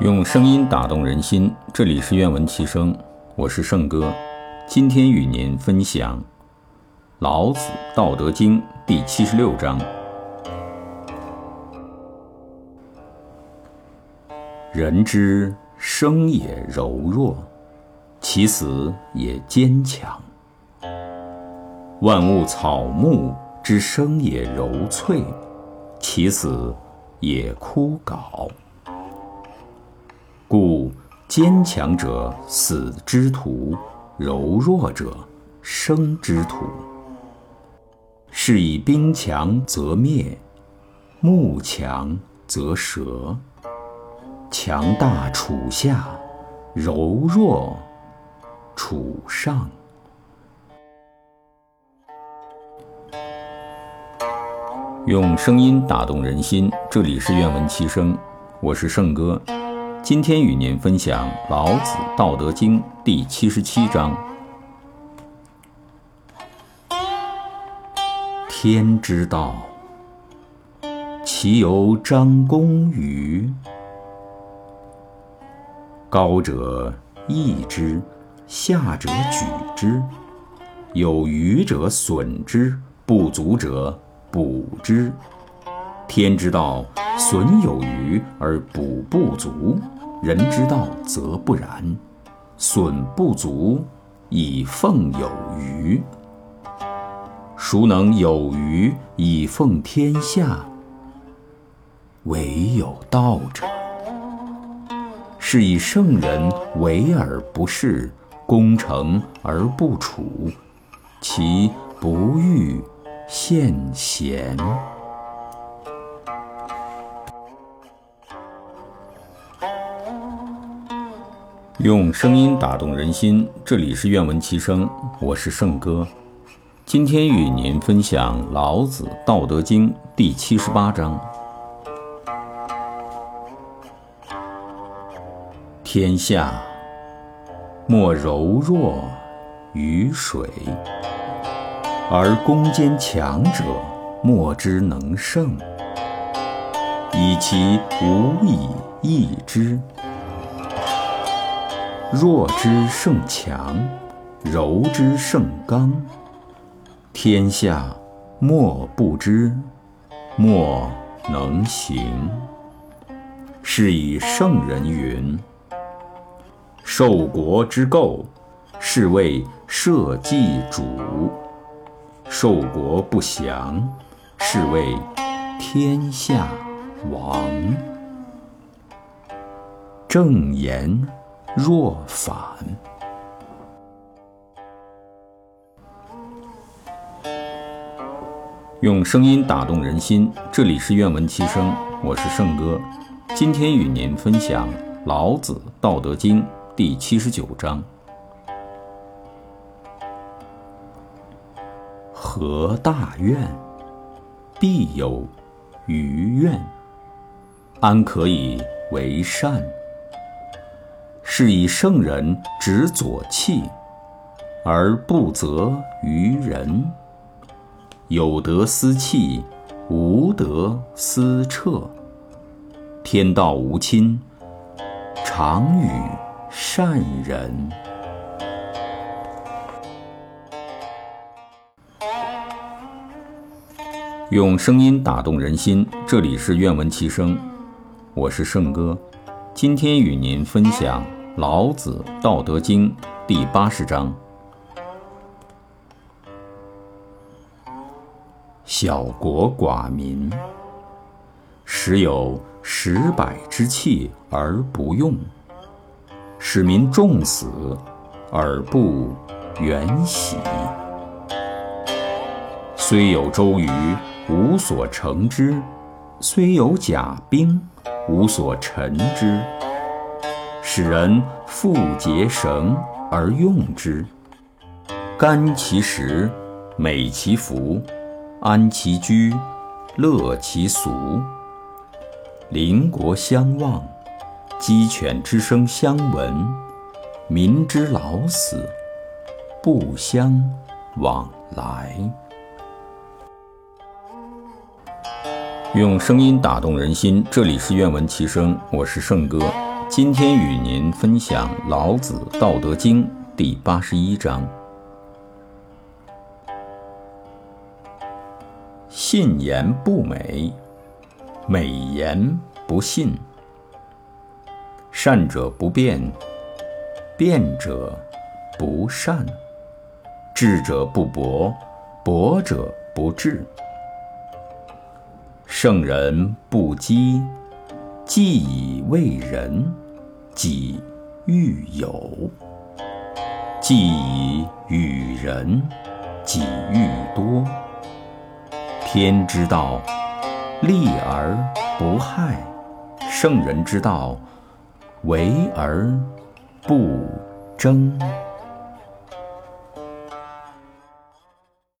用声音打动人心，这里是愿闻其声，我是圣哥。今天与您分享《老子·道德经》第七十六章：人之生也柔弱，其死也坚强。万物草木之生也柔脆，其死也枯槁。故坚强者死之徒，柔弱者生之徒。是以兵强则灭，木强则折。强大处下，柔弱处上。用声音打动人心，这里是愿闻其声，我是圣哥。今天与您分享《老子·道德经》第七十七章：天之道，其由张弓与？高者抑之，下者举之。有余者损之，不足者补之。天之道，损有余而补不足。人之道则不然，损不足以奉有余。孰能有余以奉天下？唯有道者。是以圣人为而不恃，功成而不处，其不欲见贤。用声音打动人心，这里是愿闻其声，我是圣哥。今天与您分享《老子·道德经》第七十八章：天下莫柔弱于水，而攻坚强者莫之能胜，以其无以易之。弱之胜强，柔之胜刚。天下莫不知，莫能行。是以圣人云：“受国之垢，是谓社稷主；受国不祥，是谓天下王。”正言。若反，用声音打动人心。这里是愿闻其声，我是圣哥。今天与您分享《老子·道德经》第七十九章：何大愿，必有余愿，安可以为善？是以圣人执左契，而不责于人。有德思齐，无德思彻。天道无亲，常与善人。用声音打动人心，这里是愿闻其声，我是圣哥，今天与您分享。老子《道德经》第八十章：小国寡民，时有十百之器而不用，使民重死而不远徙。虽有周瑜，无所成之；虽有甲兵，无所陈之。使人复结绳而用之，甘其食，美其服，安其居，乐其俗。邻国相望，鸡犬之声相闻，民之老死不相往来。用声音打动人心，这里是愿闻其声，我是圣哥。今天与您分享《老子·道德经》第八十一章：信言不美，美言不信；善者不辩，辩者不善；智者不博，博者不智；圣人不积。既以为人，己欲有；既以与人，己欲多。天之道，利而不害；圣人之道，为而不争。